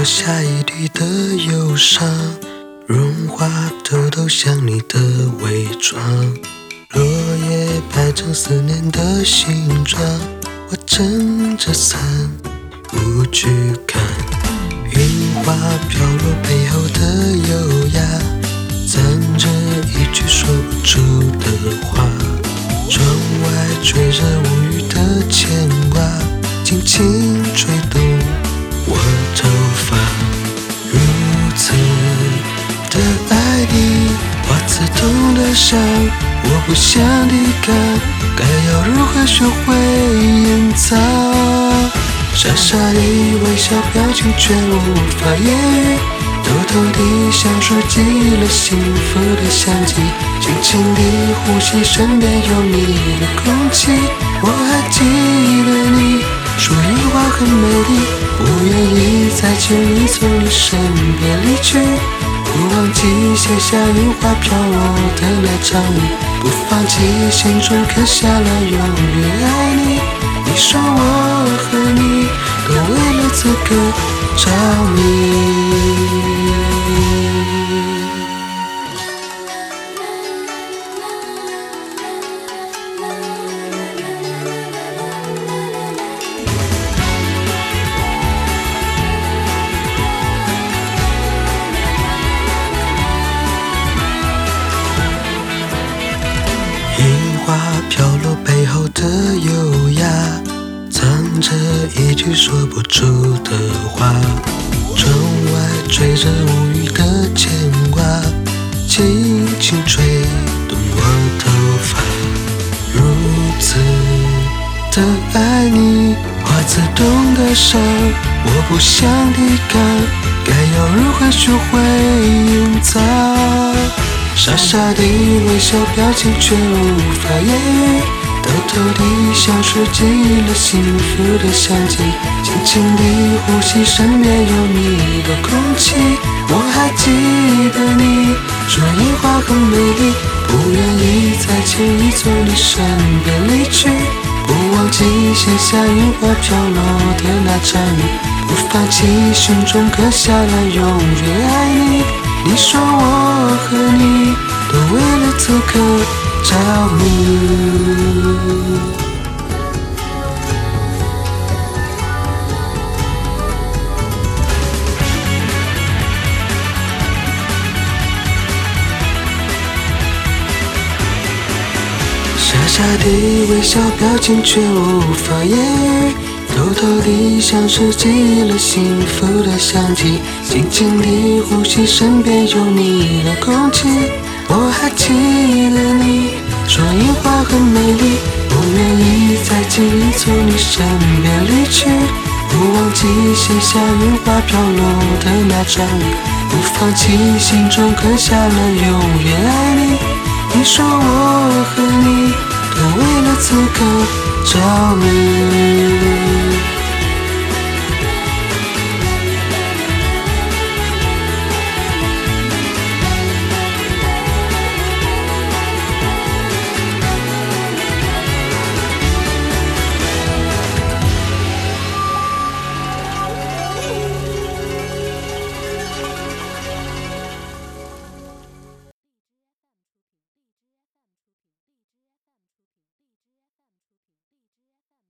落下一地的忧伤，融化偷偷想你的伪装。落叶排成思念的形状，我撑着伞，不去看。云花飘落背后的优雅，藏着一句说不出的话。窗外吹着无语的牵挂，轻轻伤，我不想抵抗，该要如何学会隐藏？傻傻的微笑，表情却无法言语，偷偷地像收集了幸福的香气，轻轻地呼吸身边有你的空气。我还记得你说樱花很美丽，不愿意再轻易从你身边离去，不忘记写下樱花飘落的那场雨，不放弃心中刻下了永远爱你。你说我和你都为了此刻着迷。出的花。窗外吹着无语的牵挂，轻轻吹动我头发。如此的爱你，花刺痛的伤，我不想抵抗，该要如何学会隐藏？傻傻的微笑，表情却无法言语，偷偷地像收集了幸福的香气，轻轻地呼吸身边有你的空气。我还记得你说樱花很美丽，不愿意再轻易从你身边离去，不忘记写下樱花飘落的那场雨，不放弃心中刻下了永远爱你。你说我和你都为了此刻着迷。傻傻的微笑，表情却无法言语，偷偷地像收集了幸福的香气，轻轻地呼吸身边有你的空气。我还记得你说樱花很美丽，不愿意再轻易从你身边离去，不忘记写下樱花飘落的那场雨，不放弃心中刻下了永远爱你。你说我和你都为了此刻着迷。